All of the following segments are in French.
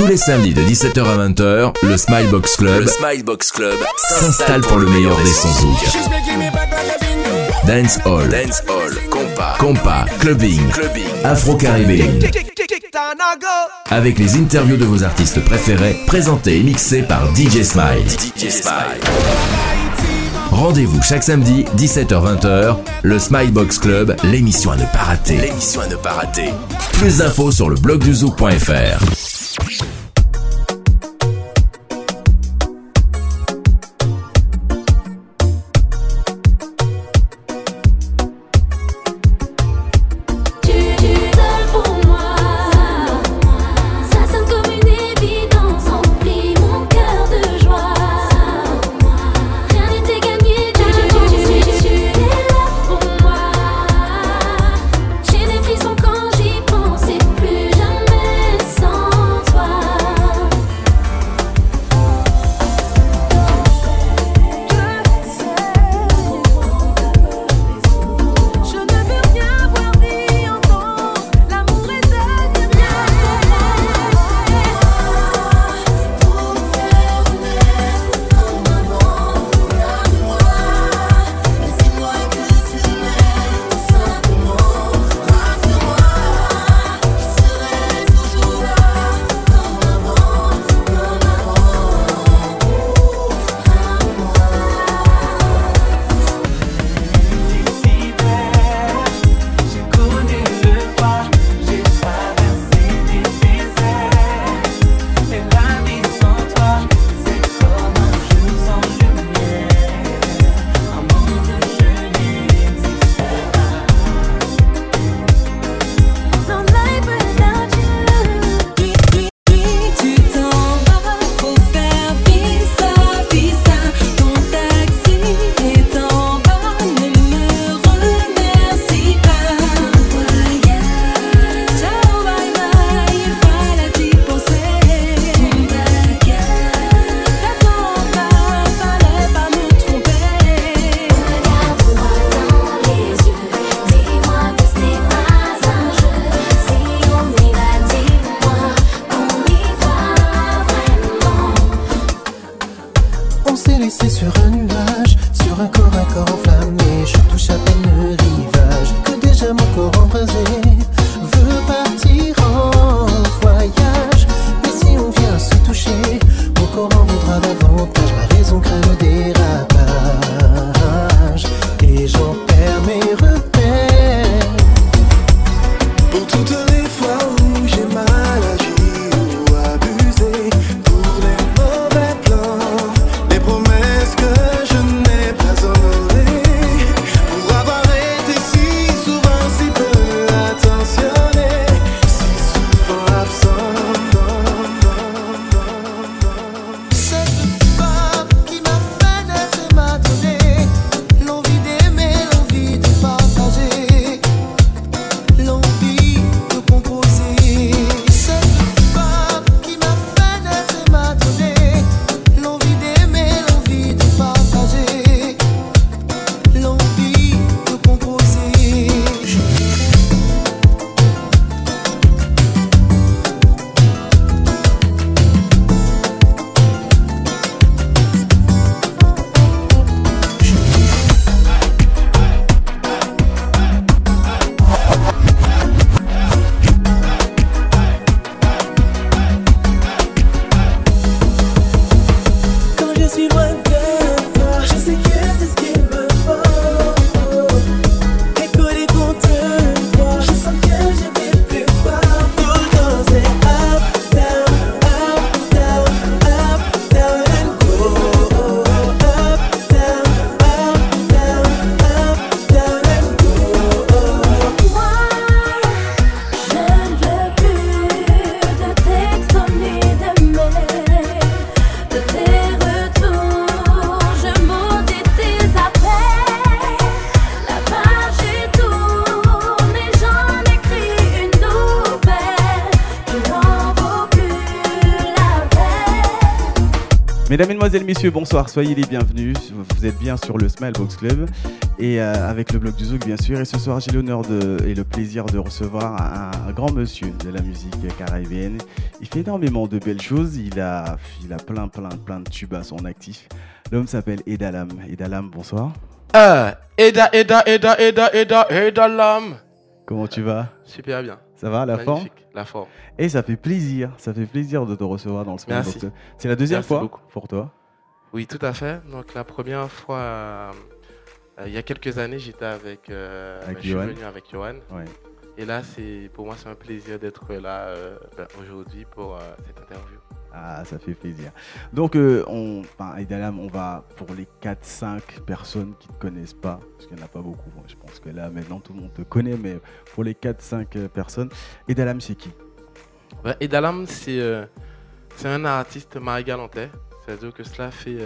Tous les samedis de 17h à 20h, le Smilebox Club, Smilebox Club s'installe pour le meilleur des sons zouk. Dance Hall, Dance Hall, Compa, Compa, Clubbing, Clubbing, Afro-Caribbean. Avec les interviews de vos artistes préférés, présentés et mixés par DJ Smile. DJ Smile. Rendez-vous chaque samedi, 17h-20h, le Smilebox Club, l'émission à ne pas rater. L'émission à ne pas rater. Plus d'infos sur le blog du zouk.fr. Mesdemoiselles, Messieurs, bonsoir, soyez les bienvenus. Vous êtes bien sur le Smile Box Club et euh, avec le blog du Zouk, bien sûr. Et ce soir, j'ai l'honneur et le plaisir de recevoir un, grand monsieur de la musique caribéenne. Il fait énormément de belles choses. Il a, il a plein, plein, plein de tubes à son actif. L'homme s'appelle Edalam. Edalam, bonsoir. Ah, Eda, Eda, Eda, Eda, Eda, Edalam. Comment tu vas? Super bien. Ça va, la forme La forme. Et ça fait plaisir, ça fait plaisir de te recevoir dans le Box. C'est la deuxième fois pour toi Oui, tout à fait. Donc la première fois, euh, il y a quelques années, j'étais avec, euh, avec je suis venu avec Johan. Et là, c'est pour moi, c'est un plaisir d'être là euh, ben, aujourd'hui pour cette interview. Ah, ça fait plaisir. Donc, euh, on, on va pour les 4-5 personnes qui ne te connaissent pas, parce qu'il n'y en a pas beaucoup. je pense que là, maintenant, tout le monde te connaît, mais pour les 4-5 euh, personnes, Edalam, c'est qui? Edalam, c'est euh, un artiste marie-galantais. C'est-à-dire que cela fait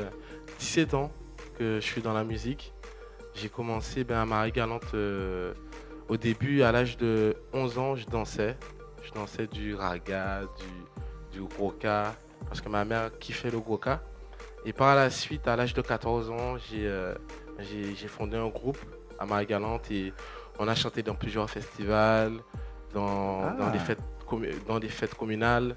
17 ans que je suis dans la musique. J'ai commencé ben, à Marie-Galante au début, à l'âge de 11 ans, je dansais. Je dansais du raga, du du Goka, parce que ma mère kiffait le Goka. Et par la suite, à l'âge de 14 ans, euh, j'ai fondé un groupe à Marie-Galante et on a chanté dans plusieurs festivals, dans, ah. dans, des, fêtes, dans des fêtes communales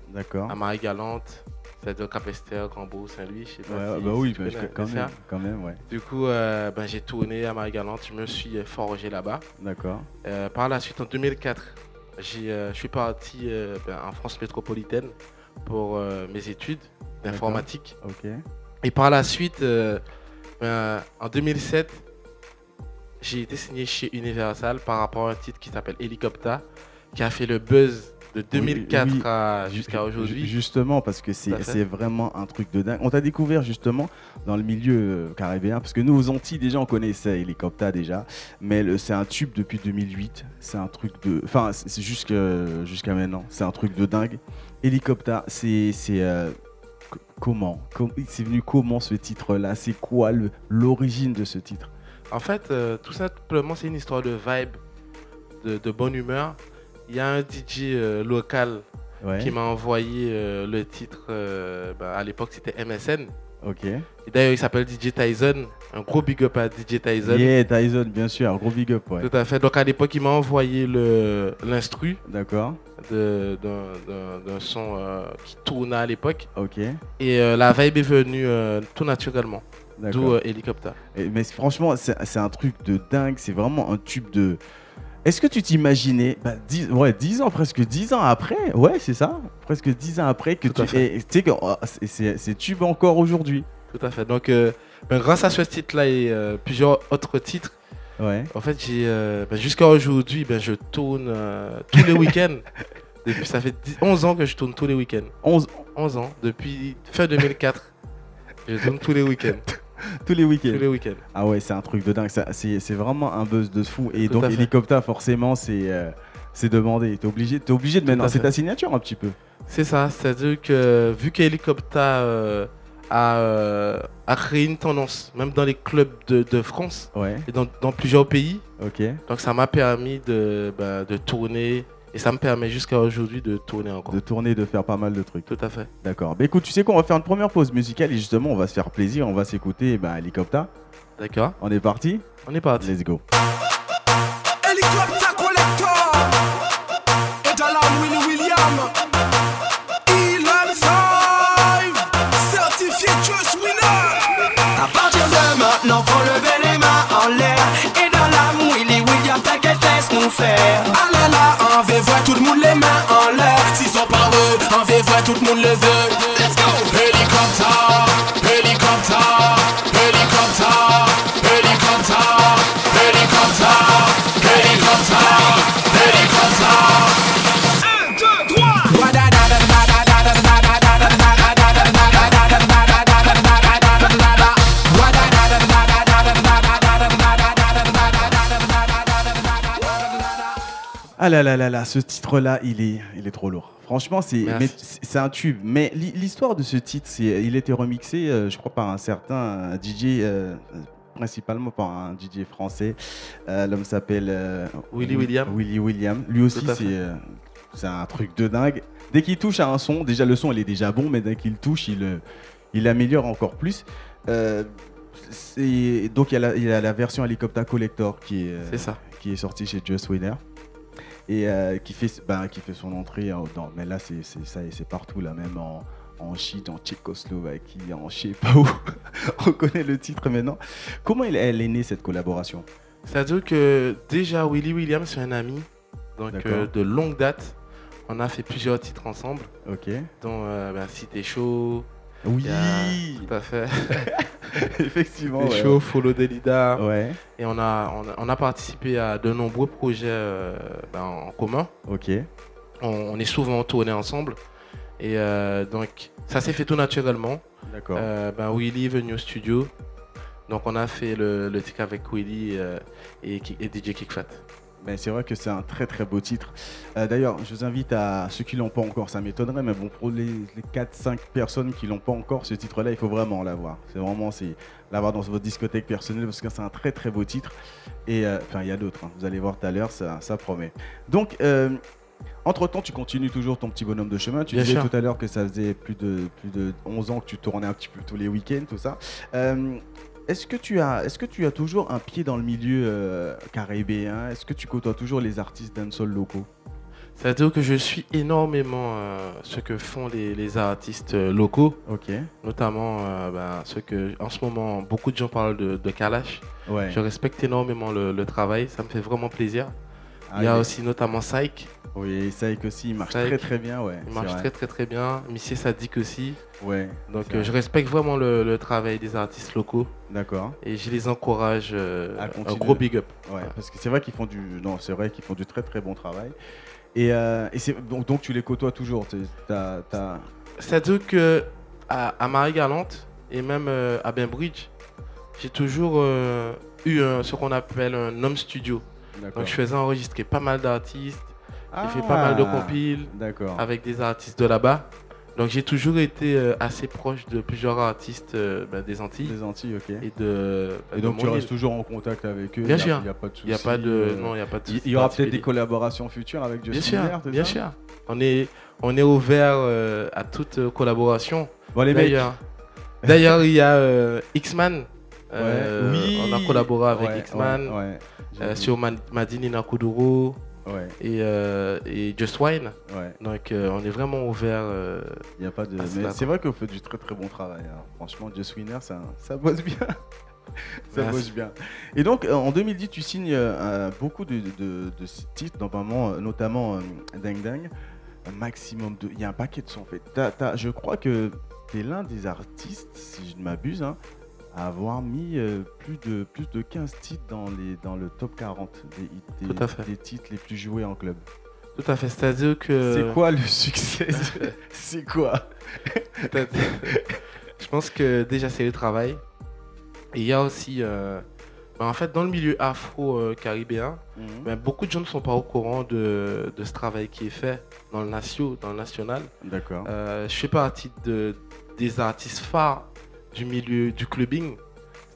à Marie-Galante. C'est-à-dire Capester, Grand-Beau, Saint-Louis, je sais pas si, bah oui, bah quand, même, quand, même, ouais. Du coup, euh, ben, j'ai tourné à Marie-Galante, je me suis forgé là-bas. D'accord. Euh, par la suite, en 2004, je suis parti ben, en France métropolitaine pour euh, mes études d'informatique. Et par la suite, euh, ben, en 2007, j'ai été signé chez Universal par rapport à un titre qui s'appelle Helicopter, qui a fait le buzz de 2004 jusqu'à aujourd'hui. Justement, parce que c'est vraiment un truc de dingue. On t'a découvert justement dans le milieu euh, caribéen, parce que nous aux Antilles déjà on connaissait Helicopter déjà, mais c'est un tube depuis 2008. C'est un truc de, enfin c'est jusqu'à maintenant, c'est un truc de dingue. Hélicoptère, c'est euh, comment? C'est venu comment ce titre-là? C'est quoi l'origine de ce titre? En fait, euh, tout simplement, c'est une histoire de vibe, de, bonne humeur. Il y a un DJ euh, local qui m'a envoyé le titre. Bah, à l'époque, c'était MSN. Ok. D'ailleurs, il s'appelle DJ Tyson. Un gros big up à DJ Tyson. Yeah, Tyson, bien sûr, un gros big up. Ouais. Tout à fait. Donc à l'époque, il m'a envoyé l'instru. D'accord. D'un son euh, qui tournait à l'époque. Ok. Et euh, la vibe est venue euh, tout naturellement. D'où Hélicoptère. Mais franchement, c'est un truc de dingue. C'est vraiment un tube de. Est-ce que tu t'imaginais, bah, ouais, 10 ans, presque 10 ans après, ouais, c'est ça, presque 10 ans après, que tu sais que oh, c'est tube encore aujourd'hui. Tout à fait. Donc, euh, ben, grâce à ce titre-là et euh, plusieurs autres titres, ouais. en fait, j'ai euh, ben, jusqu'à aujourd'hui, ben, je tourne tous les week-ends. depuis, ça fait 11 ans que je tourne tous les week-ends. 11, 11 ans, depuis fin 2004. je tourne tous les week-ends. Tous les week-ends. Tous les week-ends. Ah ouais, c'est un truc de dingue. C'est vraiment un buzz de fou. Et donc, Hélicoptère, forcément, c'est euh, c'est demandé. T'es obligé, es obligé de mettre. C'est ta signature un petit peu. C'est ça. C'est-à-dire que vu qu'Hélicoptère euh, a, euh, a, créé une tendance, même dans les clubs de, de France et dans, dans, plusieurs pays. Ok. Donc, ça m'a permis de, bah, de tourner et ça me permet jusqu'à aujourd'hui de tourner encore. De tourner, de faire pas mal de trucs. Tout à fait. D'accord. Bah écoute, tu sais qu'on va faire une première pause musicale et justement, on va se faire plaisir, on va s'écouter ben, Helicopter. D'accord. On est parti On est parti. Let's go. Helicopter Collector Et dans la Willy William Elon 5 Certifié Just Winner À partir de maintenant, faut lever les mains en l'air Et dans la Willy William, t'inquiète, laisse-nous faire tout le monde le veut. Let's go! Hélicoptère, hélicoptère, hélicoptère, hélicoptère, hélicoptère, hélicoptère, hélicoptère. Ah là là là là, ce titre-là, il est, il est trop lourd. Franchement, c'est, c'est un tube. Mais l'histoire de ce titre, c'est, il était remixé, euh, je crois, par un certain DJ, euh, principalement par un DJ français. Euh, l'homme s'appelle Willy William. Willy William. Lui aussi, c'est, c'est un truc de dingue. Dès qu'il touche à un son, déjà le son, il est déjà bon, mais dès qu'il touche, il il l'améliore encore plus. Euh, donc il y, a la, il y a la version Helicopter Collector qui est, euh, ça. qui est sortie chez Just Winner et euh, qui, fait, bah, qui fait son entrée. dans, mais là, c'est c'est- ça et c'est partout, là, même en, en Chine, en Tchécoslovaquie, en je sais pas où. On connaît le titre maintenant. Comment elle, elle est née cette collaboration? C'est-à-dire que déjà Willy Williams, c'est un ami, donc euh, de longue date. On a fait plusieurs titres ensemble, Ok. dont euh, Si t'es chaud, Oui, tout à fait. effectivement. Ouais. chaud, Follow Delida. Ouais, Et on a, on, a, on a participé à de nombreux projets euh, ben, en commun. ok. On, on est souvent tournés ensemble. Et euh, donc, ça s'est fait tout naturellement. D'accord. Euh, ben, Willy est venu au studio. Donc, on a fait le, le titre avec Willy et, et DJ Kickfat. Mais c'est vrai que c'est un très très beau titre. Euh, D'ailleurs, je vous invite à ceux qui l'ont pas encore, ça m'étonnerait, mais bon, pour les, les 4-5 personnes qui l'ont pas encore, ce titre-là, il faut vraiment l'avoir. C'est vraiment l'avoir dans votre discothèque personnelle parce que c'est un très très beau titre. Et euh, enfin, il y a d'autres, hein. vous allez voir tout à l'heure, ça, ça promet. Donc, euh, entre-temps, tu continues toujours ton petit bonhomme de chemin. Tu Bien disais tout à l'heure que ça faisait plus de, plus de 11 ans que tu tournais un petit peu tous les week-ends, tout ça. Euh, est-ce que, tu as, est-ce que tu as toujours un pied dans le milieu euh, caribéen? Est-ce que tu côtoies toujours les artistes dancehall locaux C'est-à-dire que je suis énormément euh, ce que font les, les artistes euh, locaux, Ok. notamment euh, ben, ce que, en ce moment, beaucoup de gens parlent de, de Kalash. Ouais. Je respecte énormément le, le travail, ça me fait vraiment plaisir. Ah, il y a aussi notamment Psych, Oui, Saïk aussi, il marche très très bien, ouais. il marche vrai. très très très bien. Missy Sadik aussi. Ouais, Donc euh, je respecte vraiment le, le travail des artistes locaux d'accord. et je les encourage. euh, À un gros big up. Ouais, parce que c'est vrai qu'ils font du, non, c'est vrai qu'ils font du très très bon travail. Et, euh, et donc, donc tu les côtoies toujours. C'est-à-dire que à, à Marie-Galante et même à Bainbridge, j'ai toujours eu un- ce qu'on appelle un home studio. Donc je faisais enregistrer pas mal d'artistes, j'ai Ah, fait pas mal de compiles D'accord. avec des artistes de là-bas. Donc j'ai toujours été euh, assez proche de plusieurs artistes euh, ben, des Antilles Des Antilles, ok. et de. Et donc de tu restes île. toujours en contact avec eux. Bien sûr. y a pas de Il n'y a souci, pas de. euh, Non, il y a pas de. Il souci y aura peut-être des collaborations futures avec Bien Justin sûr, Bieber, c'est bien ça sûr. On est, on est ouvert euh, à toute euh, collaboration. Bon les. D'ailleurs, d'ailleurs, il y a euh, X-Man. Euh, ouais. Oui. On a collaboré avec Ouais, X-Man ouais, euh, vu. sur Ma- Madini Nakuduro Ouais, et, euh, et Just Wine. ouais. Donc, euh, on est vraiment ouvert. Il a pas de. C'est vrai qu'on fait du très très bon travail. hein. Franchement, Just Winner, ça, ça bosse bien. ça Merci. bosse bien. Et donc, en 2010, tu signes beaucoup de, de- de titres, notamment, notamment Dang Dang. Un maximum de. Il y a un paquet de sons en fait. Je crois que tu es l'un des artistes, si je ne m'abuse, hein, à avoir mis euh, plus, de, plus de 15 titres dans, les, dans le top 40 des, des- des titres les plus joués en club. Tout à fait. C'est-à-dire que. C'est quoi le succès C'est quoi? Je pense que déjà, c'est le travail. Et il y a aussi. euh, ben, en fait, dans le milieu afro-caribéen, ben, beaucoup de gens ne sont pas au courant de, de ce travail qui est fait dans le, natio, dans le national. D'accord. Euh, je fais partie de, des artistes phares du milieu du clubbing.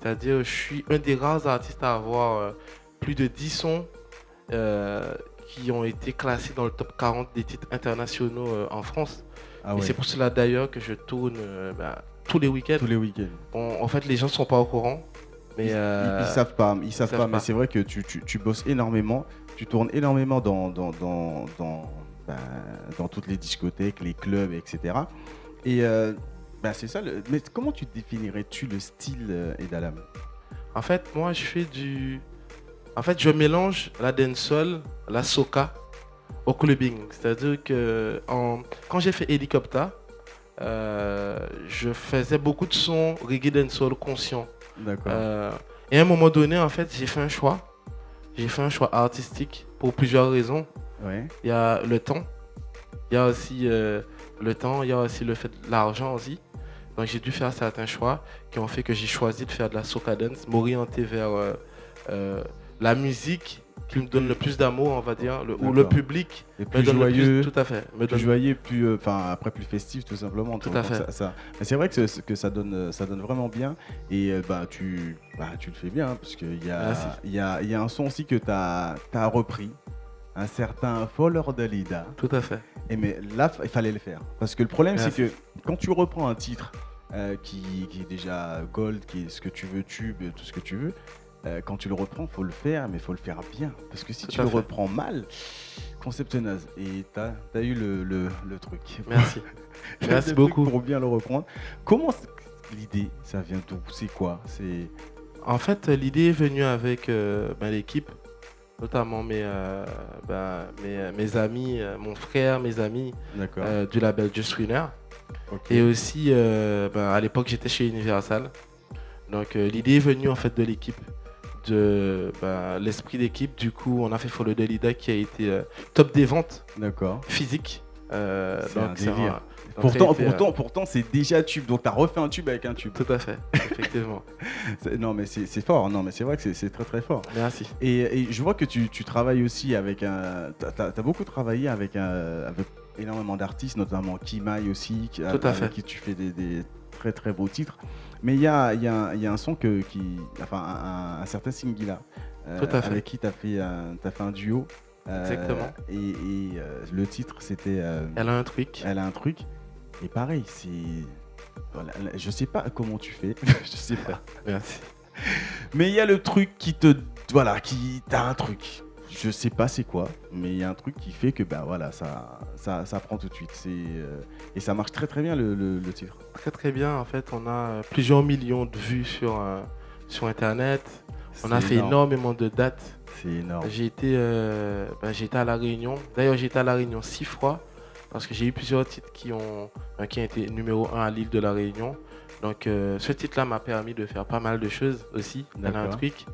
C'est-à-dire, je suis un des rares artistes à avoir euh, plus de 10 sons euh, qui ont été classés dans le top 40 des titres internationaux euh, en France. Ah Et ouais. c'est pour cela d'ailleurs que je tourne euh, ben, tous les week-ends. Tous les week-ends. Bon, en fait, les gens ne sont pas au courant. Mais Ils, ils- ils savent pas, ils savent savent pas, mais c'est vrai que tu, tu- tu bosses énormément, tu tournes énormément dans, dans, dans, dans, bah, dans toutes les discothèques, les clubs, etc. Et bah, c'est ça, le- mais comment tu définirais-tu le style euh, Edalam En fait, moi, je fais du. En fait, je mélange la dancehall, la soca au clubbing. C'est-à-dire que en... quand j'ai fait Helicopter, euh, je faisais beaucoup de sons reggae dancehall conscient. D'accord. Euh, et à un moment donné, en fait, j'ai fait un choix. J'ai fait un choix artistique pour plusieurs raisons. ouais. Il y a le temps, il y a aussi euh, le temps, il y a aussi le fait de l'argent aussi. Donc j'ai dû faire certains choix qui ont fait que j'ai choisi de faire de la soca dance, m'orienter vers euh, euh, la musique qui me donne le plus d'amour, on va dire, le- ou le public Et me plus donne joyeux, le plus, tout à fait, me plus donne joyeux, plus, euh, enfin après plus festif tout simplement. Tout à fait. Ça, ça- mais c'est vrai que, que ça donne, ça donne vraiment bien et bah tu, bah tu le fais bien hein, parce qu'il y a, il y a, il y a un son aussi que tu as, repris, un certain Foller Dalida. tout à fait. Et mais là, il fallait le faire. Parce que le problème, c'est que quand tu reprends un titre euh, qui, qui est déjà gold, qui est ce que tu veux, tube, tout ce que tu veux. euh, quand tu le reprends, faut le faire, mais faut le faire bien. Parce que si Tout tu le fait. reprends mal, concept naze. Et t'as as eu le, le, le truc. Merci. Merci beaucoup. Pour bien le reprendre. Comment l'idée, ça vient d'où? C'est quoi? C'est En fait, l'idée est venue avec euh, ben, l'équipe, notamment mes, euh, ben, mes, mes amis, euh, mon frère, mes amis euh, du label Just Winner. Et aussi, euh, ben, à l'époque, j'étais chez Universal. Donc, euh, l'idée est venue en fait de l'équipe, de ben, l'esprit d'équipe. Du coup, on a fait Follow the Leader qui a été euh, top des ventes physiques. Euh, un donc, délire. Pourtant, été, euh, pourtant, pourtant, c'est déjà tube. Donc t'as refait un tube avec un tube. Tout à fait, effectivement. C'est- Non, mais c'est fort. Non, mais c'est vrai que c'est- très très fort. Merci. Et, et je vois que tu, tu travailles aussi avec un. T'as as, beaucoup travaillé avec, un, avec énormément d'artistes, notamment Kimai aussi, qui, Tout à avec fait. qui tu fais des, des très très beaux titres. Mais il y a, il y, a, un- il y a un son que, qui. Enfin, un, un- un certain Singila. euh, Tout à fait. Avec qui tu as, fait un- t'as fait un duo. euh, Exactement. Et, et, euh, le titre, c'était. euh, Elle a un truc. elle a un truc. Et pareil, c'est. Voilà, je sais pas comment tu fais. je sais pas. Merci. Mais il y a le truc qui te. Voilà, qui. T'as un truc. Je sais pas c'est quoi, mais il y a un truc qui fait que bah voilà, ça, ça, ça prend tout de suite. C'est euh, et ça marche très très bien le, le- le titre. Très très bien. En fait, on a plusieurs millions de vues sur, euh, sur Internet. On a fait énormément de dates. C'est énorme. J'ai été, euh, ben, été à La Réunion. D'ailleurs, été à La Réunion six fois parce que j'ai eu plusieurs titres qui ont, ben, qui ont été numéro un à l'île de La Réunion. Donc, euh, ce titre-là m'a permis de faire pas mal de choses aussi. Elle a un truc.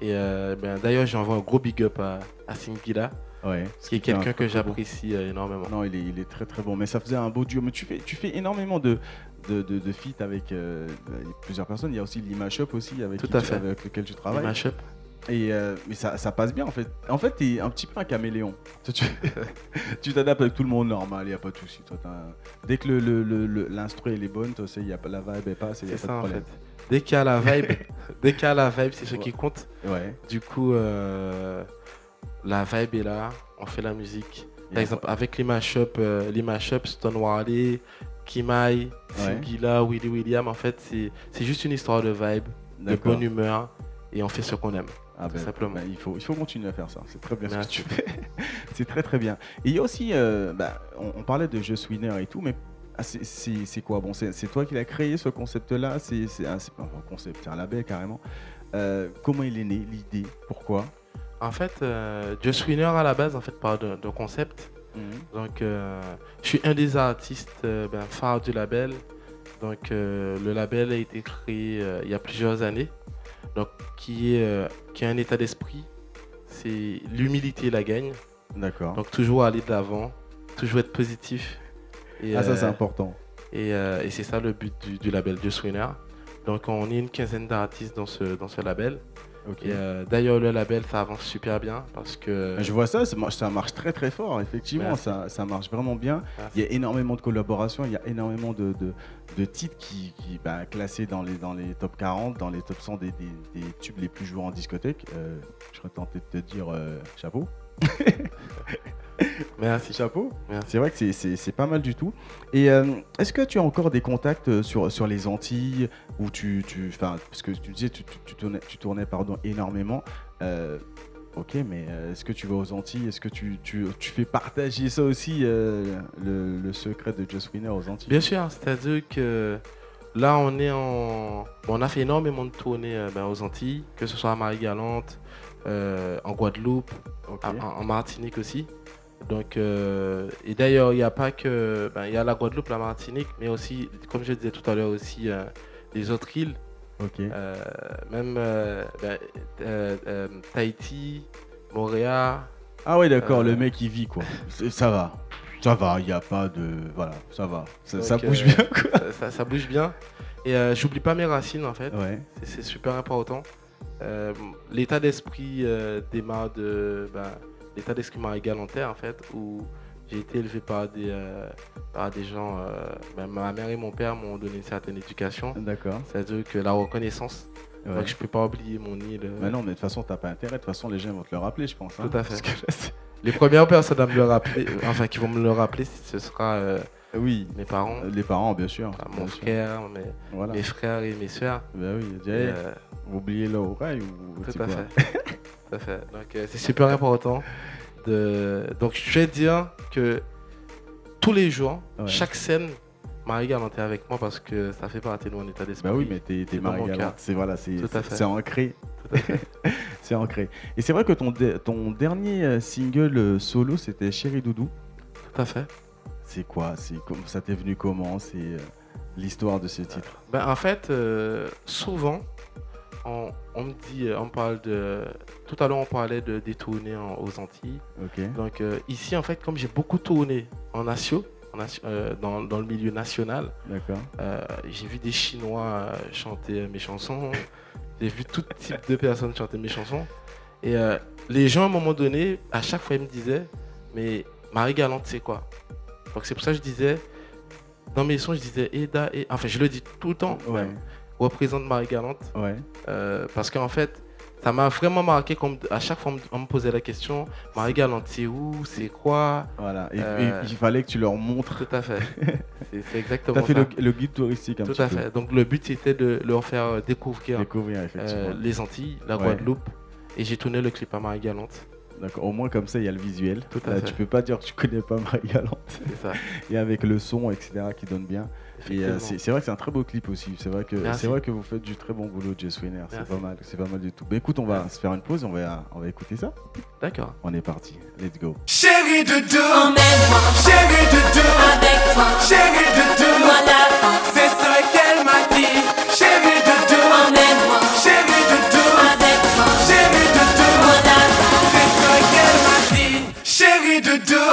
Et euh, ben, d'ailleurs, j'envoie un gros big up à, à Singila, Ouais. qui est quelqu'un que j'apprécie euh, énormément. Non, il est, il est très très bon. Mais ça faisait un beau duo. Mais tu fais, tu fais énormément de, de, de, de feats avec euh, plusieurs personnes. Il y a aussi Lima Shop aussi avec, Tout fait. avec lequel tu Les travailles. Et euh, mais ça, ça passe bien en fait. En fait, t'es un petit peu un caméléon. Tu- t'adaptes avec tout le monde normal, il y a pas de souci. Toi, Dès que le, le, le- le- l'instru elle est bonne, toi, y a pas la vibe est passe, il y a C'est pas ça de en fait. Dès qu'il y a la vibe, dès qu'il y a la vibe, c'est ce qui compte. Ouais. Du coup, euh, la vibe est là, on fait la musique. Par exemple, avec les mashups, euh, les mashups Stonewallé, Kimai, Ouais. Singila, Willy William, en fait, c'est juste une histoire de vibe, de bonne humeur, et on fait ce qu'on aime. Ah ben, simplement. ben, il, faut, il faut continuer à faire ça. C'est très bien ce que Merci. tu fais. c'est très très bien. Et il y a aussi, euh, bah, on, on parlait de jeux winner et tout, mais ah, c'est- quoi? Bon, c'est toi qui l'as créé ce concept-là? C'est un, c'est pas un concept, c'est un label carrément. Euh, comment il est né L'idée? Pourquoi? En fait, euh, Just Winner à la base, en fait, parle de, de concept. Donc, euh, je suis un des artistes ben, phares du label. Donc, le label a été créé il y a plusieurs années. Donc, qui est, euh, qui a un état d'esprit. C'est l'humilité la gagne. D'accord. Donc, toujours aller de l'avant, toujours être positif. Et, Ah, ça c'est euh, important. et, euh, et c'est ça le but du, du label Just Winner. Donc, on est une quinzaine d'artistes dans ce, dans ce label. Euh, d'ailleurs, le label, ça avance super bien parce que. Je vois ça, ça marche, ça marche très très fort, effectivement, ça, ça marche vraiment bien. Merci. Il y a énormément de collaborations, il y a énormément de, de, de titres qui, qui bah, classés dans les, dans les top 40, dans les top 100 des, des- des tubes les plus joués en discothèque. Euh, je serais tenté de te dire euh, chapeau. Merci. Chapeau. C'est vrai que c'est- pas mal du tout. Et euh, est-ce que tu as encore des contacts euh, sur, sur les Antilles où tu, tu, parce que tu disais tu, tu, tu tournais, tu tournais pardon énormément. Euh, ok, mais est-ce que tu vas aux Antilles? Est-ce que tu, tu, tu fais partager ça aussi euh, le, le secret de Just Winner aux Antilles? Bien sûr, c'est-à-dire que là, on est en. on a fait énormément de tournées ben, aux Antilles, que ce soit à Marie-Galante, en Guadeloupe, à- en Martinique aussi. Donc, euh, et d'ailleurs, il n'y a pas que. ben, Il y a la Guadeloupe, la Martinique, mais aussi, comme je disais tout à l'heure, aussi euh, les autres îles, Ok. euh, même euh, ben, euh, Tahiti, Montréal. Ah ouais, d'accord, le mec il vit quoi. Ça va. Ça va, il n'y a pas de. Voilà, ça va. Ça, bouge bien quoi. ça, bouge bien. Et j'oublie pas mes racines en fait. Ouais. C'est- super important. L'état d'esprit démarre de ben, l'état d'esprit marie-galantais en fait, où j'ai été élevé par des, euh, par des gens. euh, ben, ma mère et mon père m'ont donné une certaine éducation. D'accord. C'est-à-dire que la reconnaissance. Ouais. Donc je peux pas oublier mon île. euh. Mais non, mais de toute façon, t'as pas intérêt. De toute façon, les gens vont te le rappeler, je pense. hein. Tout à fait. Que Les premières personnes à me le rappeler, enfin qui vont me le rappeler, ce sera euh, Oui, mes parents, les parents, bien sûr. ah, bien mon sûr. frère, mes, Voilà. mes frères et mes soeurs. Bah oui, direct. euh, Vous oubliez l'oreille ou Tout à fait. Tout à fait. Donc euh, c'est super important. De... Donc je vais dire que tous les jours, Ouais. chaque scène, Marie Galante est avec moi parce que ça fait partie de mon état d'esprit. Bah oui, mais t'es t'es Marie-Galante. cœur. C'est voilà, c'est Tout à fait. c'est ancré. C'est ancré. Et c'est vrai que ton, de- ton dernier euh, single euh, solo, c'était Chéri Doudou. Tout à fait. C'est quoi? C'est comme ça t'est venu comment? C'est euh, l'histoire de ce titre? Ben, en fait, euh, souvent, on, on me dit, euh, on parle de. Tout à l'heure, on parlait de détourner en- aux Antilles. Donc euh, ici, en fait, comme j'ai beaucoup tourné en nation- euh, dans, dans le milieu national. Euh, j'ai vu des Chinois chanter mes chansons. J'ai vu tout type de personnes chanter mes chansons. Et les gens, à un moment donné, à chaque fois, ils me disaient Mais Marie Galante, c'est quoi? Donc, c'est pour ça que je disais Dans mes sons, je disais Eda. Et... Enfin, je le dis tout le temps. Ouais. Représente Marie Galante. Ouais. euh, parce qu'en fait, ça m'a vraiment marqué. Comme à chaque fois, on me- posait la question Marie Galante, c'est où? C'est quoi? Voilà. Et, Euh, et il fallait que tu leur montres. Tout à fait. C'est exactement T'as fait ça. le, le guide touristique un Tout petit à peu. fait. Donc le but c'était de leur faire euh, découvrir Découvrir euh, les Antilles, la Ouais. Guadeloupe. Et j'ai tourné le clip à Marie Galante. D'accord. Au moins comme ça, il y a le visuel. Tout à Là, fait. tu peux pas dire que tu connais pas Marie-Galante. C'est ça. Et avec le son, etc., qui donne bien. Et euh, c'est vrai que c'est un très beau clip aussi. C'est vrai que c'est vrai que vous faites du très bon boulot, Jess Winner. C'est pas mal, c'est pas mal du tout. Mais écoute, on va Merci. se faire une pause, on va on va écouter ça. D'accord. On est parti. Let's go. Chérie de deux, Emmène-moi chérie de deux, avec toi, chérie de deux. moi là, C'est ce qu'elle m'a dit. Chérie de deux, emmène-moi chérie de deux, avec toi, chérie de deux. moi là, C'est ce qu'elle m'a dit. Chérie de deux,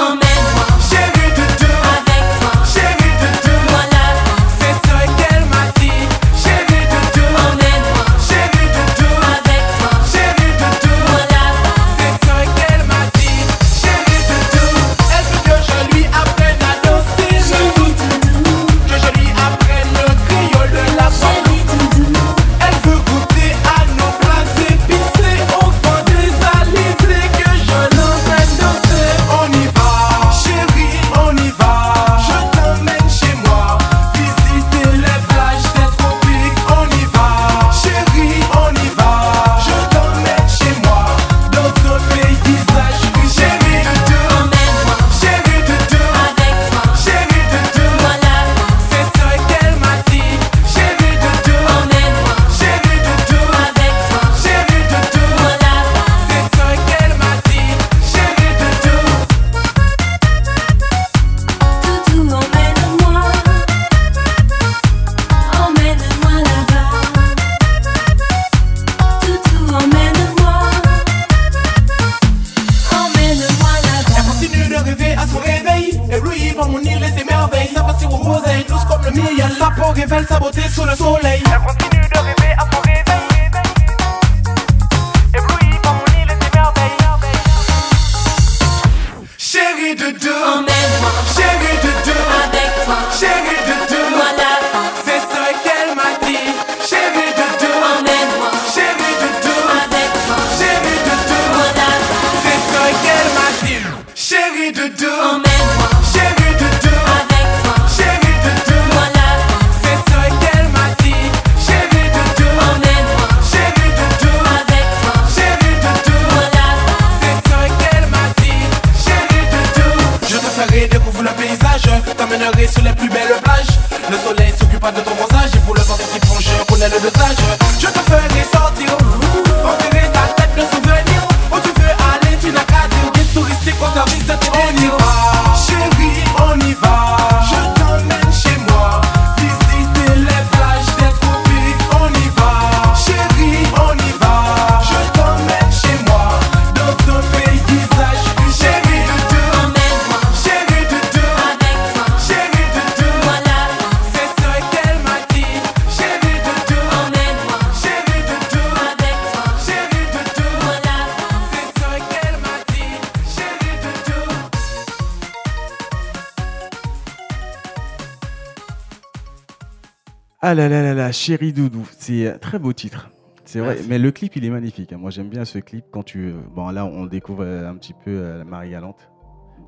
Ah là là là là, Chéri Doudou, c'est un très beau titre. C'est vrai, Merci. mais le clip il est magnifique. hein. Moi j'aime bien ce clip quand tu. Bon là on découvre euh, un petit peu euh, Marie Galante.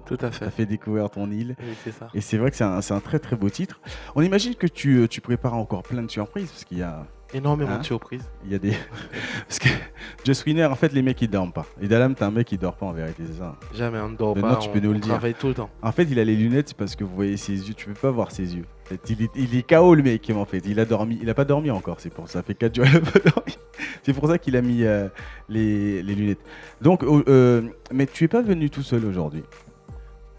Tout à fait. t'as fait découvrir ton île. Oui, c'est ça. Et c'est vrai que c'est un, très très beau titre. On imagine que tu, euh, tu prépares encore plein de surprises parce qu'il y a, Énormément Hein de surprises. il y a des. parce que Just Winner, en fait, les mecs ils dorment pas. Et Dalam, t'es un mec qui dort pas en vérité, c'est ça. Jamais, on ne dort Maintenant, pas. tu on, peux nous le dire. travaille tout le temps. En fait, il a les lunettes, c'est parce que vous voyez ses yeux, tu peux pas voir ses yeux. En fait, il, est, il est KO le mec, en fait. Il a dormi, il a pas dormi encore, c'est pour ça. Ça fait 4 jours qu'il a pas dormi. C'est pour ça qu'il a mis euh, les, les lunettes. Donc, euh, mais tu es pas venu tout seul aujourd'hui.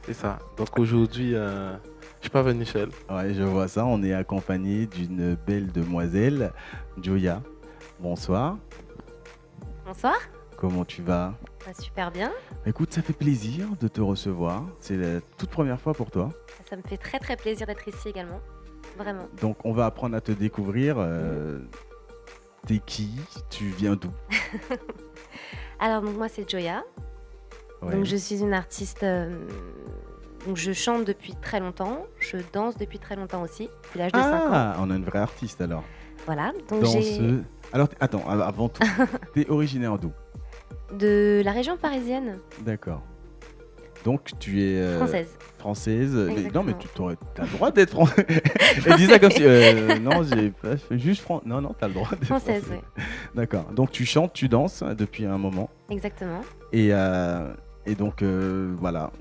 C'est ça. Donc aujourd'hui, euh, suis pas venu seul. Ouais, je vois ça. On est accompagné d'une belle demoiselle, Joya. Bonsoir. Bonsoir, Comment tu vas? Bah, super bien. Écoute, ça fait plaisir de te recevoir. C'est la toute première fois pour toi. Ça me fait très très plaisir d'être ici également. Vraiment. Donc, on va apprendre à te découvrir. Euh, T'es qui? Tu viens d'où? Alors donc moi c'est Joya. Ouais. Donc je suis une artiste. euh, donc je chante depuis très longtemps. Je danse depuis très longtemps aussi, depuis l'âge de 5 ans. Ah, on a une vraie artiste alors. Voilà. Donc j'ai Danseuse. Alors, attends, av- avant tout, t'es originaire d'où? De la région parisienne, D'accord. Donc, tu es euh, française. française. Mais, non, mais tu as le droit d'être française. Elle dit ça comme si. euh, non, j'ai pas fait juste fran- Non, non, t'as le droit d'être Française, française. D'accord. Donc, tu chantes, tu danses depuis un moment. Exactement. Et, euh, et donc, euh, voilà.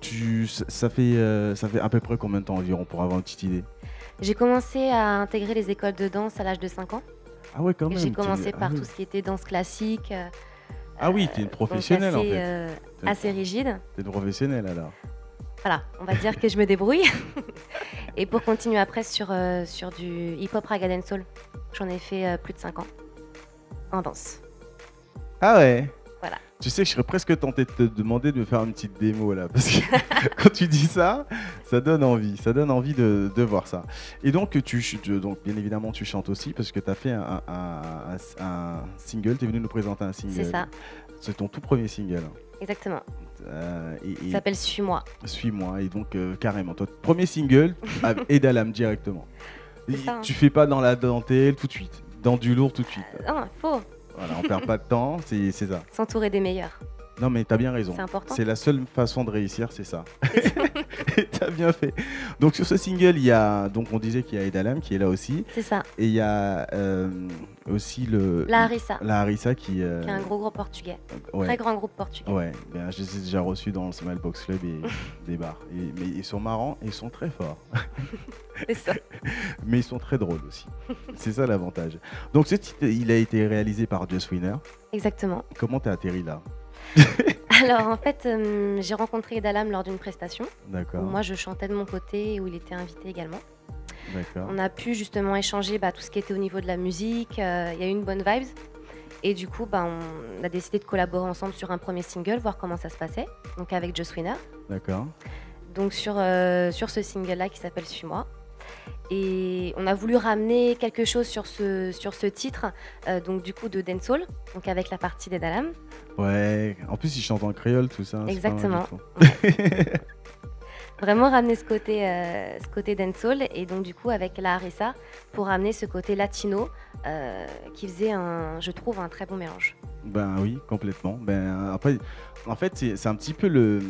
Tu, ça- fait, euh, ça fait à peu près combien de temps environ pour avoir une petite idée J'ai commencé à intégrer les écoles de danse à l'âge de 5 ans. Ah ouais, quand même. J'ai commencé ah par oui. tout ce qui était danse classique. euh, Ah oui, t'es une donc professionnelle en fait. euh, assez rigide. T'es une professionnelle alors. Voilà, on va dire que je me débrouille. Et pour continuer après sur, euh, sur du hip-hop raga dancehall, j'en ai fait euh, plus de 5 ans en danse. Ah ouais? Voilà. Tu sais, je serais presque tenté de te demander de me faire une petite démo là, parce que quand tu dis ça, ça donne envie, ça donne envie de, de voir ça. Et donc, tu, donc, bien évidemment, tu chantes aussi, parce que tu as fait un, un- un- un single, tu es venu nous présenter un single. C'est ça, C'est ton tout premier single. exactement. Euh, et, Ça et s'appelle Suis-moi. Suis-moi, et donc euh, carrément, toi, premier single, avec Edalam directement. Et ça, hein. Tu fais pas dans la dentelle tout de suite, dans du lourd tout de suite. Non, il faut Voilà, on perd pas de temps, c'est ça. s'entourer des meilleurs. Non, mais t'as bien raison. C'est important. C'est la seule façon de réussir, c'est ça. T'as bien fait. Donc sur ce single, il y a, donc on disait qu'il y a Edalam qui est là aussi, C'est ça. et il y a euh, aussi le La Harissa, la Harissa qui, euh, qui est un gros groupe portugais. ouais, Très grand groupe portugais. ouais, ben, je les ai déjà reçus dans le Smile Box Club et des bars. Et- mais ils sont marrants et ils sont très forts, C'est ça. mais ils sont très drôles aussi. c'est ça l'avantage. Donc ce titre, il a été réalisé par Just Winner. Exactement. Comment t'es atterri là? Alors en fait, euh, j'ai rencontré Dalam lors d'une prestation où D'accord. moi je chantais de mon côté et où il était invité également. D'accord. On a pu justement échanger bah, tout ce qui était au niveau de la musique. euh, Il y a eu une bonne vibes. Et du coup, bah, on a décidé de collaborer ensemble sur un premier single, voir comment ça se passait. Donc avec Joe Winner. D'accord. Donc sur, euh, sur ce single-là qui s'appelle Suis-moi. Et on a voulu ramener quelque chose sur ce, sur ce titre, euh, donc du coup de dancehall, donc avec la partie des Dalam. Ouais, en plus ils chantent en créole tout ça. du Exactement. Vraiment ramener ce côté, euh, ce côté dancehall et donc du coup avec la harissa pour ramener ce côté latino euh, qui faisait un, je trouve, un très bon mélange. Ben oui, complètement. Ben après, en fait c'est un petit peu le,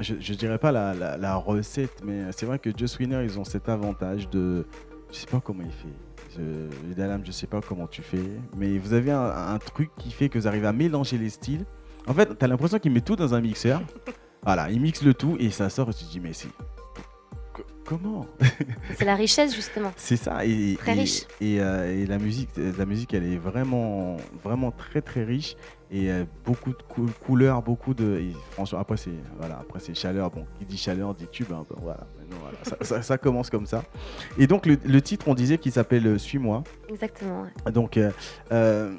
je, je dirais pas la, la- la recette, mais c'est vrai que Just Winner ils ont cet avantage de, je sais pas comment il fait. Je, Dalam, je sais pas comment tu fais, mais vous avez un, un truc qui fait que vous arrivez à mélanger les styles. En fait, t'as l'impression qu'il met tout dans un mixeur. voilà, il mixe le tout et ça sort et tu te dis mais c'est co- comment? C'est la richesse justement. C'est ça. Et, Très et- riche. Et, euh, et la musique, la musique, elle est vraiment, vraiment très très riche et euh, beaucoup de cou- couleurs, beaucoup de. et franchement, après c'est voilà, après c'est chaleur. Bon, qui dit chaleur dit tube. hein, voilà. Maintenant, voilà, ça, ça- ça commence comme ça. Et donc le, le titre, on disait qu'il s'appelle euh, Suis-moi. Exactement. ouais. Donc euh, euh,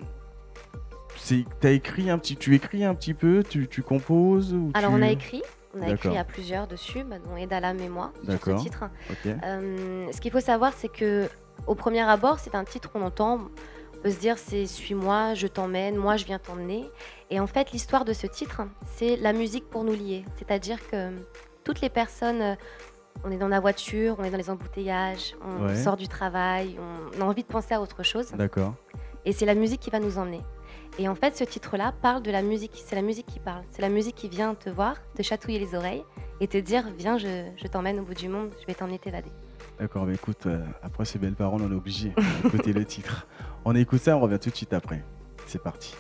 t'as écrit un petit, tu écris un petit peu, tu, tu composes ou Alors tu- on a écrit, on a écrit à plusieurs dessus, bah, dont Edalam et moi, sur ce titre. Ok. Euh, ce qu'il faut savoir, c'est que au premier abord, c'est un titre qu'on entend. On peut se dire, c'est suis-moi, je t'emmène, moi je viens t'emmener. Et en fait, l'histoire de ce titre, c'est la musique pour nous lier. C'est-à-dire que toutes les personnes, euh, on est dans la voiture, on est dans les embouteillages, on Ouais. sort du travail, on a envie de penser à autre chose. D'accord. Et c'est la musique qui va nous emmener. Et en fait, ce titre-là parle de la musique. C'est la musique qui parle. C'est la musique qui vient te voir, te chatouiller les oreilles et te dire Viens, je, je t'emmène au bout du monde, je vais t'emmener t'évader. D'accord, mais écoute, euh, après ces belles paroles, on est obligé d'écouter le titre. On écoute ça, on revient tout de suite après. C'est parti.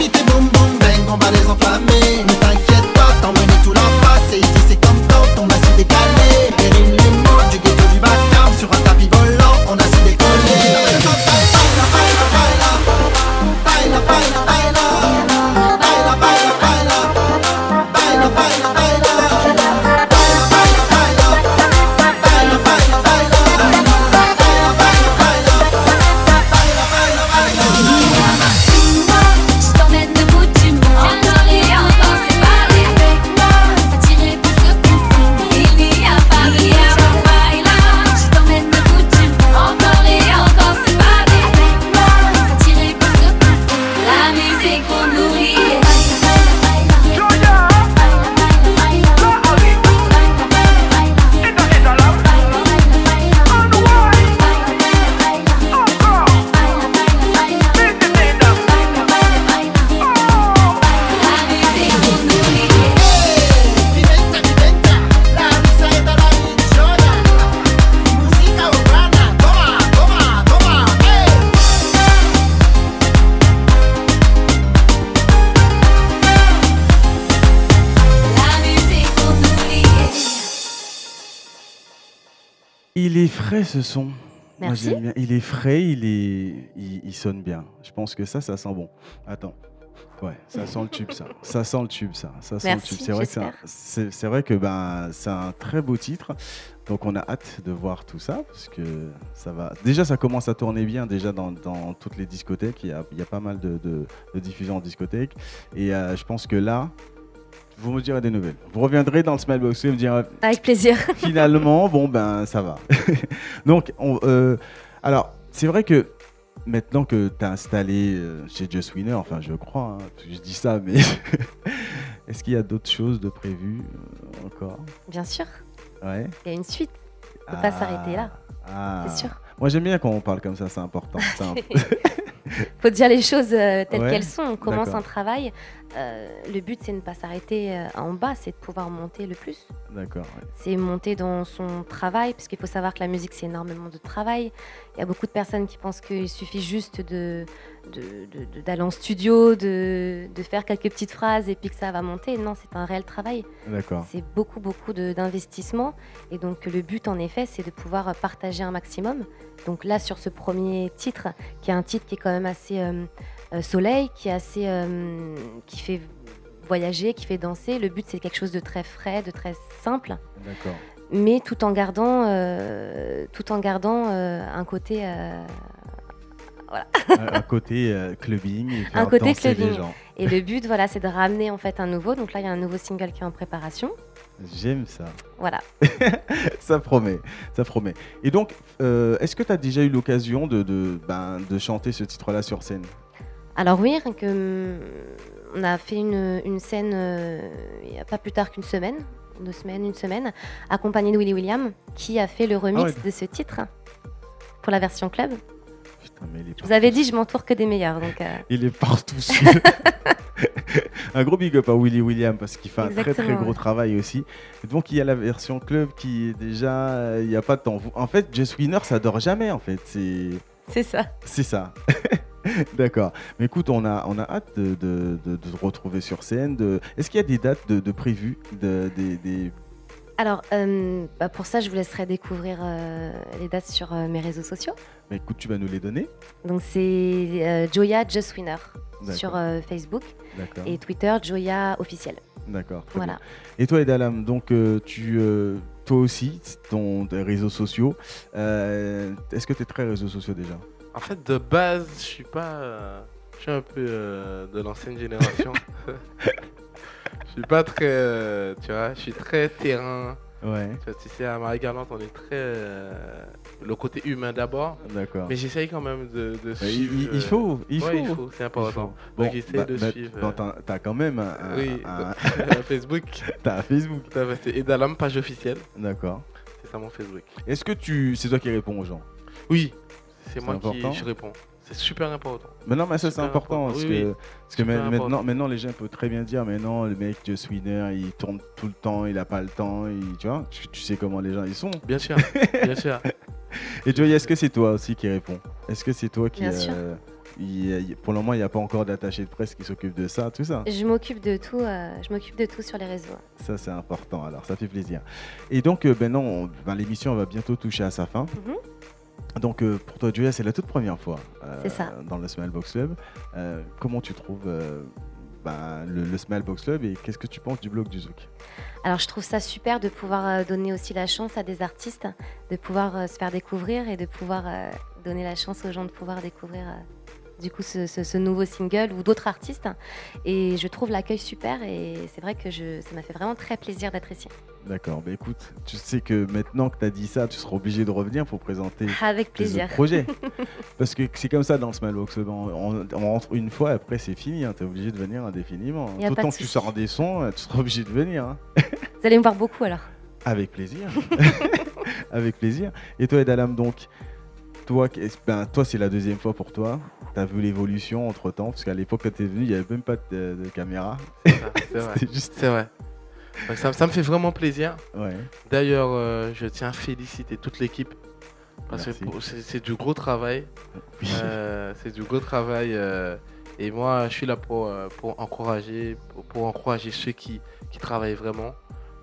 beat the boom boom. Il est frais ce son. Merci. bien. Il est frais, il, est... il, il sonne bien. Je pense que ça, ça sent bon. Attends. Ouais, ça sent le tube, ça. Ça sent le tube, ça. Ça sent Merci, le tube. C'est vrai que vrai ben c'est un très beau titre. Donc on a hâte de voir tout ça parce que ça va. Déjà, ça commence à tourner bien déjà dans, dans toutes les discothèques. Il y a, il y a pas mal de, de, de diffusions en discothèque. Et euh, je pense que là, vous me direz des nouvelles. Vous reviendrez dans le Smilebox et vous me direz Avec plaisir. finalement, bon ben ça va. Donc, on, euh, alors c'est vrai que maintenant que tu as installé euh, chez Just Winner, enfin je crois, hein, parce que je dis ça, mais est-ce qu'il y a d'autres choses de prévues euh, encore? Bien sûr, Ouais. il y a une suite. peut pas s'arrêter là. Ah. C'est sûr. Moi j'aime bien quand on parle comme ça, c'est important. un- faut dire les choses telles Ouais, qu'elles sont. On commence un travail. Euh, le but, c'est de ne pas s'arrêter euh, en bas, c'est de pouvoir monter le plus. D'accord. ouais. C'est monter dans son travail, parce qu'il faut savoir que la musique, c'est énormément de travail. Il y a beaucoup de personnes qui pensent qu'il suffit juste de, de- de- de- d'aller en studio, de, de faire quelques petites phrases et puis que ça va monter. Non, c'est un réel travail. D'accord. C'est beaucoup, beaucoup d'investissement. Et donc, le but, en effet, c'est de pouvoir partager un maximum. Donc là, sur ce premier titre, qui est un titre qui est quand même assez euh, soleil, qui est assez, euh, qui fait voyager, qui fait danser. Le but, c'est quelque chose de très frais, de très simple, D'accord. mais tout en gardant, euh, tout en gardant euh, un côté. euh, un un côté euh, clubbing et Un côté clubbing. gens. Et le but, voilà, c'est de ramener en fait un nouveau. Donc là, il y a un nouveau single qui est en préparation. J'aime ça. Voilà. ça promet, ça promet. Et donc, euh, est-ce que tu as déjà eu l'occasion de, de, ben, de chanter ce titre-là sur scène? Alors oui, que, hum, on a fait une, une scène euh, il n'y a pas plus tard qu'une semaine, deux semaines, une semaine, accompagné de Willy William, qui a fait le remix ouais. de ce titre pour la version club. Putain, mais il est Je vous avais dit, je m'entoure que des meilleurs. Donc, euh, Il est partout. un gros big up à Willy William parce qu'il fait un très très gros ouais. travail aussi. Donc il y a la version club qui est déjà, euh, il n'y a pas de temps. En fait, Just Winner, ça dort jamais en fait. C'est ça. c'est ça. D'accord. Mais écoute, on a, on a hâte de, de, de- de te retrouver sur scène. De... Est-ce qu'il y a des dates de, de prévues de, des, des- Alors, euh, bah, pour ça, je vous laisserai découvrir euh, les dates sur euh, mes réseaux sociaux. Mais écoute, tu vas nous les donner Donc, c'est Joya Just Winner sur Facebook D'accord. et Twitter Joya officiel. D'accord. Voilà. bien. Et toi, Edalam, donc tu, toi aussi, ton tes réseaux sociaux. Est-ce que tu es très réseaux sociaux déjà? En fait, de base, je suis pas. euh, je suis un peu euh, de l'ancienne génération. je suis pas très. euh, tu vois, je suis très terrain. Ouais. Tu, vois, tu sais, à Marie Galante, on est très. euh, le côté humain d'abord. D'accord. Mais j'essaye quand même de, suivre. il- il euh, faut, il ouais, faut. c'est important. Bon, Donc, j'essaie bah, de bah, suivre. bon, euh, t'as t'as quand même un, un- oui, un- Facebook. t'as un Facebook. Tout à fait, c'est Edalam, page officielle. D'accord. C'est ça mon Facebook. Est-ce que tu, c'est toi qui réponds aux gens? Oui, c'est moi important qui je réponds. C'est super important. Mais non, mais ça c'est important important. parce Oui, que, oui. parce que Super ma- maintenant, important. maintenant les gens peuvent très bien dire mais non le mec Just Winner il tourne tout le temps, il a pas le temps, il- tu vois, tu, tu sais comment les gens ils sont. Bien sûr, bien sûr. Et Joey, est-ce que c'est toi aussi qui réponds? Est-ce que c'est toi qui Bien sûr. euh, il- pour le moment il n'y a pas encore d'attaché de presse qui s'occupe de ça, tout ça? Je m'occupe de tout. euh, je m'occupe de tout sur les réseaux. Ça c'est important alors, ça fait plaisir. Et donc euh, ben non, on- ben, l'émission va bientôt toucher à sa fin. Mhm. Donc euh, pour toi Joya, c'est la toute première fois euh, ça. dans le Smile Box Club. Euh, comment tu trouves ben, le, le Smile Box Club et qu'est-ce que tu penses du blog du Zouk? Alors je trouve ça super de pouvoir donner aussi la chance à des artistes de pouvoir se faire découvrir et de pouvoir donner la chance aux gens de pouvoir découvrir du coup ce, ce- ce nouveau single ou d'autres artistes. Et je trouve l'accueil super et c'est vrai que je, ça m'a fait vraiment très plaisir d'être ici. D'accord, bah écoute, tu sais que maintenant que tu as dit ça, tu seras obligé de revenir pour présenter Avec plaisir. projets. Parce que c'est comme ça dans le Smile Box Club, on, rentre une fois, après c'est fini, tu es obligé de venir indéfiniment. Pas Autant de que tu sors des sons, euh, tu seras obligé de venir. hein. Vous allez me voir beaucoup alors. Avec plaisir. Avec plaisir. Et toi, Edalam, donc, toi, ben, toi c'est la deuxième fois pour toi. Tu as vu l'évolution entre temps, parce qu'à l'époque, quand tu es venu, il n'y avait même pas de, de caméra. C'est vrai. C'était juste. C'est vrai. Donc, ça, ça me fait vraiment plaisir. Ouais. D'ailleurs, euh, je tiens à féliciter toute l'équipe. Parce Merci. que c'est du gros travail. Oui. Euh, c'est du gros travail. euh, et moi, je suis là pour, pour encourager, pour, pour encourager ceux qui, qui travaillent vraiment.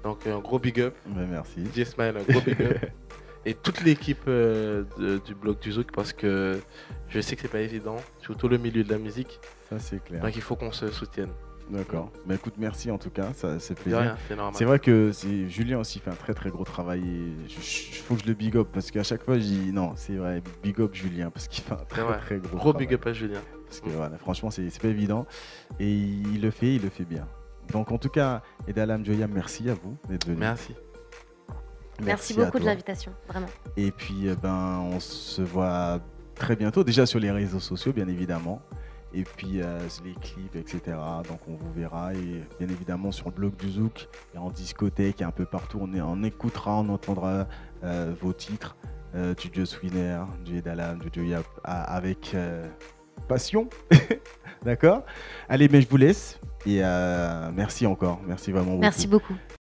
Donc, un gros big up. Ben, merci. J-Smile, un gros big up. Et toute l'équipe euh, de- du blog du Zouk, parce que je sais que c'est pas évident, surtout le milieu de la musique. Ça, c'est clair. Donc, il faut qu'on se soutienne. D'accord. Mais écoute, merci en tout cas, ça c'est De plaisir. rien, c'est normal. C'est vrai que c'est Julien aussi fait un très très gros travail il faut que je le big up parce qu'à chaque fois je dis non, c'est vrai, big up Julien parce qu'il fait un très vrai. très gros, Gros travail. big up à Julien. Parce que voilà, franchement, c'est c'est pas évident et il le fait, il le fait bien. Donc en tout cas, Edalam Joya, merci à vous d'être venu. Merci. Merci, beaucoup de l'invitation, vraiment. Et puis, euh, ben, on se voit très bientôt, déjà sur les réseaux sociaux, bien évidemment. Et puis, euh, les clips, etc. Donc, on vous verra. Et bien évidemment, sur le blog du Zouk, et en discothèque, et un peu partout, on, est- on écoutera, on entendra euh, vos titres euh, du Just Winner, du Edalam, du Joyap, avec euh, passion. D'accord? Allez, mais je vous laisse. Et merci encore. Merci vraiment beaucoup. Merci beaucoup.